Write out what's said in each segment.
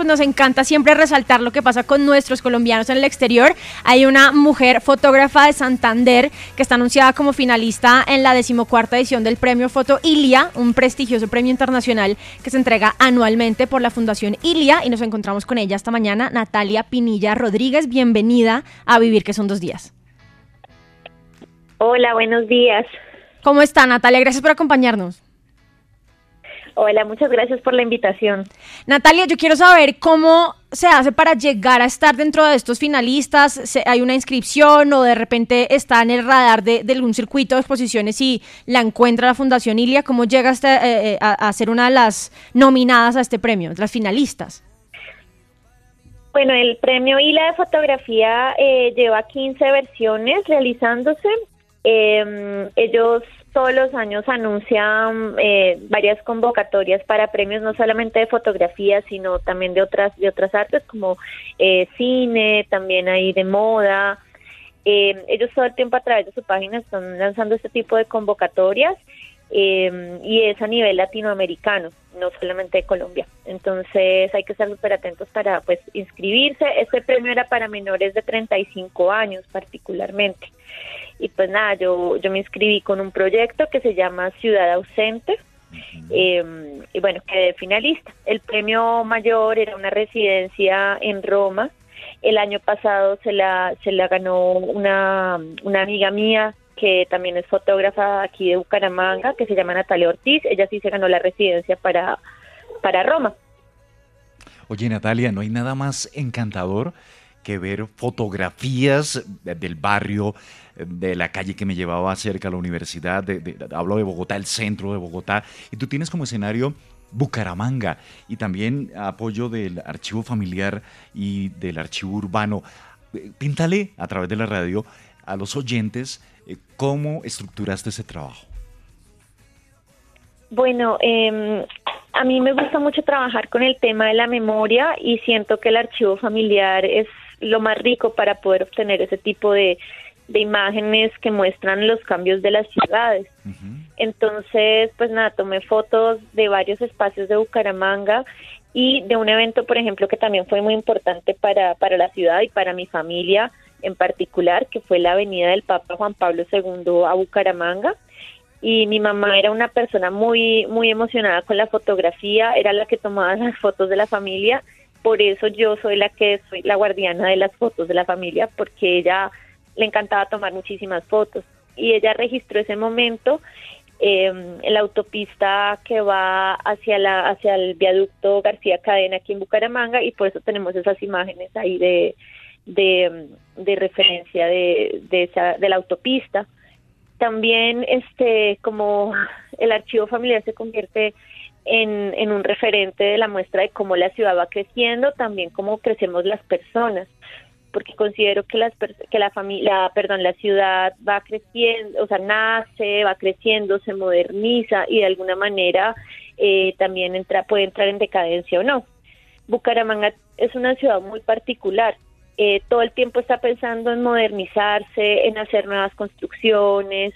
Pues nos encanta siempre resaltar lo que pasa con nuestros colombianos en el exterior. Hay una mujer fotógrafa de Santander que está anunciada como finalista en la decimocuarta edición del premio Foto Ilia, un prestigioso premio internacional que se entrega anualmente por la Fundación Ilia. Y nos encontramos con ella esta mañana, Natalia Pinilla Rodríguez. Bienvenida a Vivir, que son dos días. Hola, buenos días. ¿Cómo está Natalia? Gracias por acompañarnos. Hola, muchas gracias por la invitación. Natalia, yo quiero saber cómo se hace para llegar a estar dentro de estos finalistas. ¿Hay una inscripción o de repente está en el radar de, algún circuito de exposiciones y la encuentra la Fundación Ilia? ¿Cómo llega eh, eh, a, a, ser una de las nominadas a este premio, las finalistas? Bueno, el premio ILA de fotografía eh, lleva 15 versiones realizándose. Em, ellos todos los años anuncian eh, varias convocatorias para premios no solamente de fotografía sino también de otras de otras artes como eh, cine también hay de moda. Eh, ellos todo el tiempo a través de su página están lanzando este tipo de convocatorias y es a nivel latinoamericano no solamente de Colombia entonces hay que estar súper atentos para pues inscribirse este premio era para menores de 35 años particularmente y pues nada, yo, yo me inscribí con un proyecto que se llama Ciudad Ausente. Em, y bueno, quedé finalista. El premio mayor era una residencia en Roma. El año pasado se la, se la ganó una, una amiga mía que también es fotógrafa aquí de Bucaramanga, que se llama Natalia Ortiz. Ella sí se ganó la residencia para, para Roma. Oye, Natalia, ¿no hay nada más encantador que ver fotografías del barrio, de la calle que me llevaba cerca a la universidad, hablo de Bogotá, el centro de Bogotá, y tú tienes como escenario Bucaramanga y también apoyo del archivo familiar y del archivo urbano. Píntale a través de la radio a los oyentes cómo estructuraste ese trabajo. Bueno, eh, a mí me gusta mucho trabajar con el tema de la memoria y siento que el archivo familiar es lo más rico para poder obtener ese tipo de, imágenes que muestran los cambios de las ciudades. Entonces, pues nada, tomé fotos de varios espacios de Bucaramanga y de un evento, por ejemplo, que también fue muy importante para, para la ciudad y para mi familia en particular, que fue la avenida del Papa Juan Pablo II a Bucaramanga. Y mi mamá era una persona muy, muy emocionada con la fotografía, era la que tomaba las fotos de la familia por eso yo soy la que soy la guardiana de las fotos de la familia, porque ella le encantaba tomar muchísimas fotos y ella registró ese momento em, en la autopista que va hacia la hacia el viaducto García Cadena aquí en Bucaramanga y por eso tenemos esas imágenes ahí de de, referencia de, de esa de la autopista también este como el archivo familiar se convierte en, en un referente de la muestra de cómo la ciudad va creciendo, también cómo crecemos las personas porque considero que las que la familia, perdón, la ciudad va creciendo, o sea, nace, va creciendo, se moderniza y de alguna manera eh, también entra puede entrar en decadencia o no. Bucaramanga es una ciudad muy particular. Eh, todo el tiempo está pensando en modernizarse, en hacer nuevas construcciones,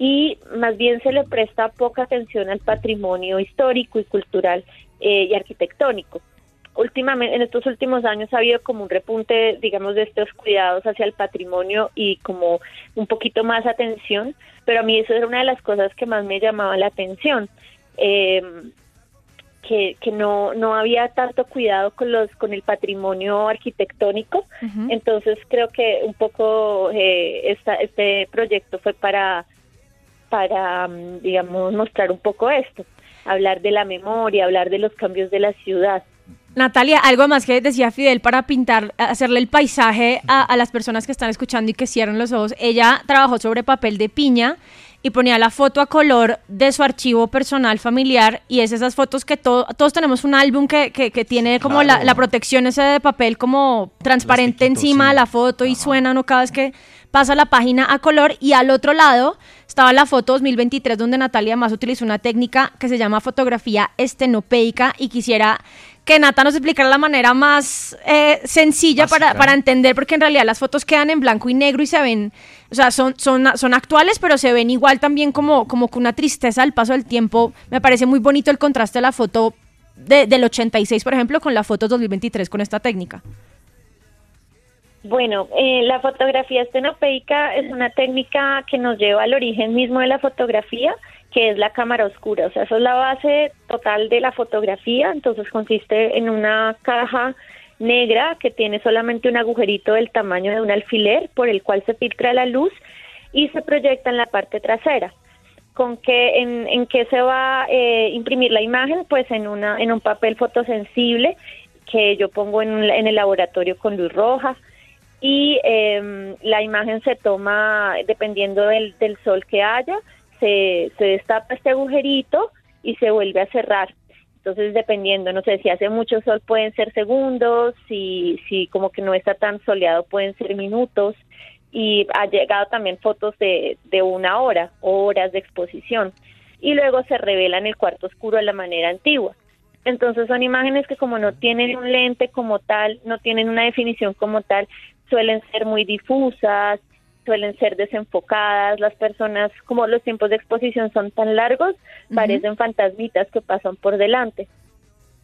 y más bien se le presta poca atención al patrimonio histórico y cultural eh, y arquitectónico. Últimamente, en estos últimos años ha habido como un repunte, digamos, de estos cuidados hacia el patrimonio y como un poquito más atención, pero a mí eso era una de las cosas que más me llamaba la atención. Em, que, que no, no había tanto cuidado con los con el patrimonio arquitectónico entonces creo que un poco eh, esta, este proyecto fue para para, mm, digamos, mostrar un poco esto, hablar de la memoria, hablar de los cambios de la ciudad. Natalia, algo más que decía Fidel para pintar, hacerle el paisaje a, las personas que están escuchando y que cierran los ojos. Ella trabajó sobre papel de piña y ponía la foto a color de su archivo personal familiar y es esas fotos que todos tenemos un álbum que, que, tiene como la, la, protección ese de papel como transparente encima de la foto y suena no cada vez que pasa la página a color y al otro lado estaba la foto 2023 donde Natalia más utilizó una técnica que se llama fotografía estenopeica y quisiera que Nata nos explicara la manera más eh, sencilla para, para, entender, porque en realidad las fotos quedan en blanco y negro y se ven, o sea, son, son, son actuales, pero se ven igual también como, como con una tristeza al paso del tiempo. Me parece muy bonito el contraste de la foto de, del 86, por ejemplo, con la foto 2023 con esta técnica. Bueno, eh, la fotografía estenopeica es una técnica que nos lleva al origen mismo de la fotografía, que es la cámara oscura. O sea, eso es la base total de la fotografía. Entonces consiste en una caja negra que tiene solamente un agujerito del tamaño de un alfiler por el cual se filtra la luz y se proyecta en la parte trasera. ¿Con qué, en, en qué se va a eh, imprimir la imagen? Pues en, una, en un papel fotosensible que yo pongo en, en el laboratorio con luz roja y eh, la imagen se toma dependiendo del, del sol que haya, se, se destapa este agujerito y se vuelve a cerrar. Entonces, dependiendo, no sé, si hace mucho sol pueden ser segundos, si, si como que no está tan soleado pueden ser minutos. Y ha llegado también fotos de, de una hora, horas de exposición. Y luego se revela en el cuarto oscuro de la manera antigua. Entonces son imágenes que como no tienen un lente como tal, no tienen una definición como tal, suelen ser muy difusas, suelen ser desenfocadas, las personas, como los tiempos de exposición son tan largos, parecen fantasmitas que pasan por delante.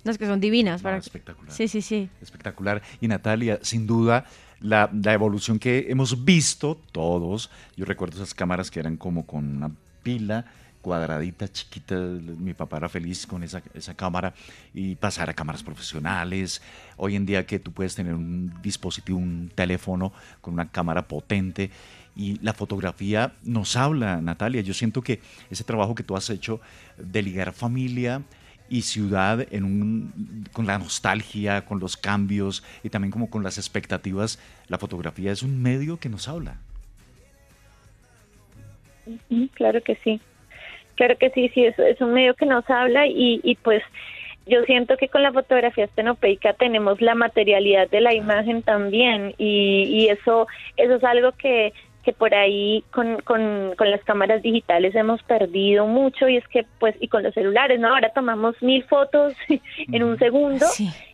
Las que son divinas. Para... espectacular. Sí, sí, sí. Espectacular. Y Natalia, sin duda, la, la, evolución que hemos visto todos, yo recuerdo esas cámaras que eran como con una pila cuadradita, chiquita. Mi papá era feliz con esa, esa cámara y pasar a cámaras profesionales. Hoy en día que tú puedes tener un dispositivo, un teléfono con una cámara potente y la fotografía nos habla, Natalia. Yo siento que ese trabajo que tú has hecho de ligar familia y ciudad en un, con la nostalgia, con los cambios y también como con las expectativas, la fotografía es un medio que nos habla. Claro que sí. Claro que sí, sí, es, es un medio que nos habla y, y pues yo siento que con la fotografía estenopeica tenemos la materialidad de la imagen también y, y eso, eso es algo que que por ahí con, con, con, las cámaras digitales hemos perdido mucho y es que pues y con los celulares no ahora tomamos mil fotos en un segundo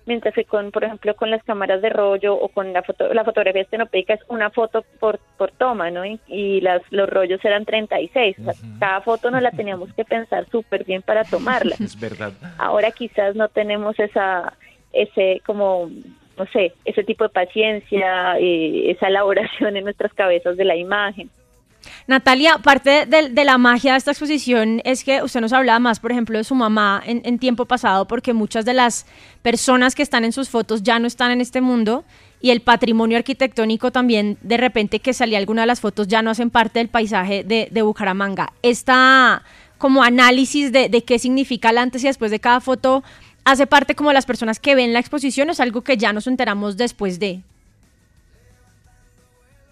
mientras que con por ejemplo con las cámaras de rollo o con la foto la fotografía estenopeica es una foto por, por toma no y, las los rollos eran 36 o sea, cada foto nos la teníamos que pensar súper bien para tomarla. Es verdad. Ahora quizás no tenemos esa ese como no sé, ese tipo de paciencia, eh, esa elaboración en nuestras cabezas de la imagen. Natalia, parte de, la magia de esta exposición es que usted nos hablaba más, por ejemplo, de su mamá en, tiempo pasado, porque muchas de las personas que están en sus fotos ya no están en este mundo y el patrimonio arquitectónico también, de repente que salía alguna de las fotos, ya no hacen parte del paisaje de, de Bucaramanga. Esta como análisis de, de qué significa el antes y después de cada foto hace parte como las personas que ven la exposición o es algo que ya nos enteramos después de?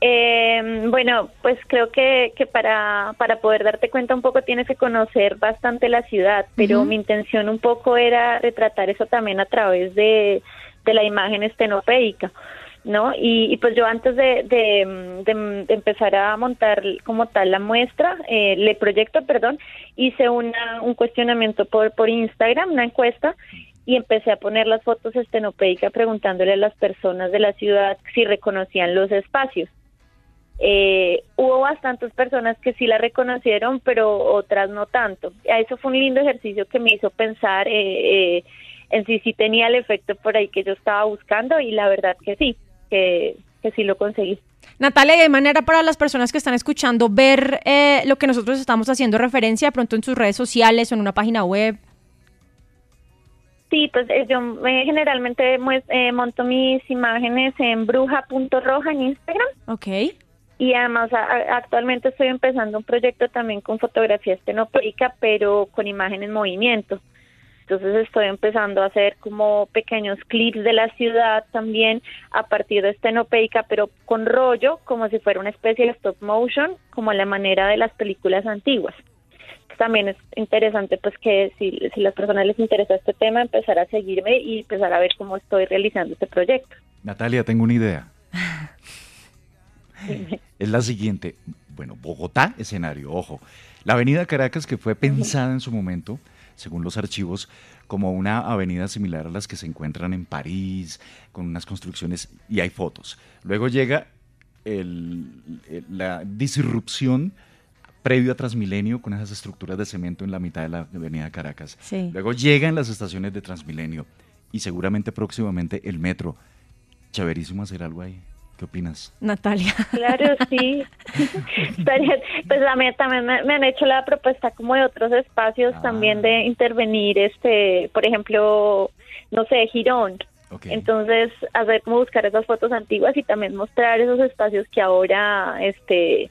Eh, bueno, pues creo que, que para, para poder darte cuenta un poco tienes que conocer bastante la ciudad, pero mi intención un poco era retratar eso también a través de, de la imagen estenopeica. ¿No? Y, pues yo antes de, empezar a montar como tal la muestra, eh, le proyecto, perdón, hice una, un cuestionamiento por, por Instagram, una encuesta, y empecé a poner las fotos estenopeica preguntándole a las personas de la ciudad si reconocían los espacios. Eh, hubo bastantes personas que sí la reconocieron, pero otras no tanto. Eso fue un lindo ejercicio que me hizo pensar eh, eh, en si sí tenía el efecto por ahí que yo estaba buscando y la verdad que sí que, sí lo conseguí. Natalia, ¿de manera para las personas que están escuchando ver eh, lo que nosotros estamos haciendo referencia pronto en sus redes sociales o en una página web? Sí, pues eh, yo eh, generalmente monto mis imágenes en bruja.roja en Instagram. Ok. Y además actualmente estoy empezando un proyecto también con fotografía estenopeica, pero con imagen en movimiento. Entonces estoy empezando a hacer como pequeños clips de la ciudad también a partir de estenopeica, pero con rollo, como si fuera una especie de stop motion, como a la manera de las películas antiguas. También es interesante pues que si, si las personas les interesa este tema, empezar a seguirme y empezar a ver cómo estoy realizando este proyecto. Natalia, tengo una idea. es la siguiente. Bueno, Bogotá, escenario, ojo. La avenida Caracas, que fue pensada en su momento, según los archivos, como una avenida similar a las que se encuentran en París, con unas construcciones, y hay fotos. Luego llega el, la disrupción previo a Transmilenio con esas estructuras de cemento en la mitad de la avenida Caracas. Luego llegan las estaciones de Transmilenio y seguramente próximamente el metro. Chéverísimo hacer algo ahí. ¿Qué opinas? Natalia. Claro, sí. pues a mí también me, han hecho la propuesta como de otros espacios ah. también de intervenir, este, por ejemplo, no sé, Girón. Entonces, hacer como buscar esas fotos antiguas y también mostrar esos espacios que ahora, este,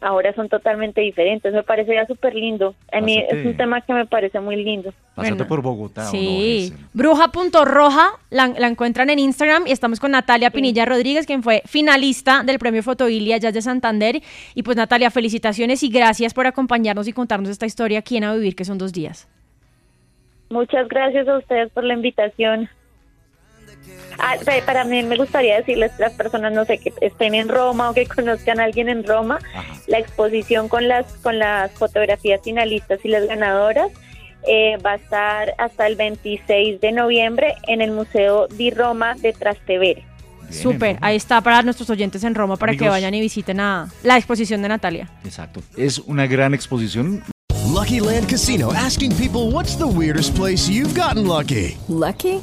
ahora son totalmente diferentes. Me parecería súper lindo. A mí es un tema que me parece muy lindo. Pásate por Bogotá. Sí. Bruja.roja la, la encuentran en Instagram y estamos con Natalia Pinilla Rodríguez, quien fue finalista del premio Fotoilia Jazz de Santander. Y pues Natalia, felicitaciones y gracias por acompañarnos y contarnos esta historia aquí en A Vivir, que son dos días. Muchas gracias a ustedes por la invitación. Ah, para mí me gustaría decirles a las personas, no sé, que estén en Roma o que conozcan a alguien en Roma, la exposición con las, con las fotografías finalistas y las ganadoras eh, va a estar hasta el 26 de noviembre en el Museo di Roma de Trastevere. Súper, ahí está para nuestros oyentes en Roma para que vayan y visiten a la exposición de Natalia. Exacto, es una gran exposición. Lucky Land Casino asking people what's the weirdest place you've gotten lucky. Lucky?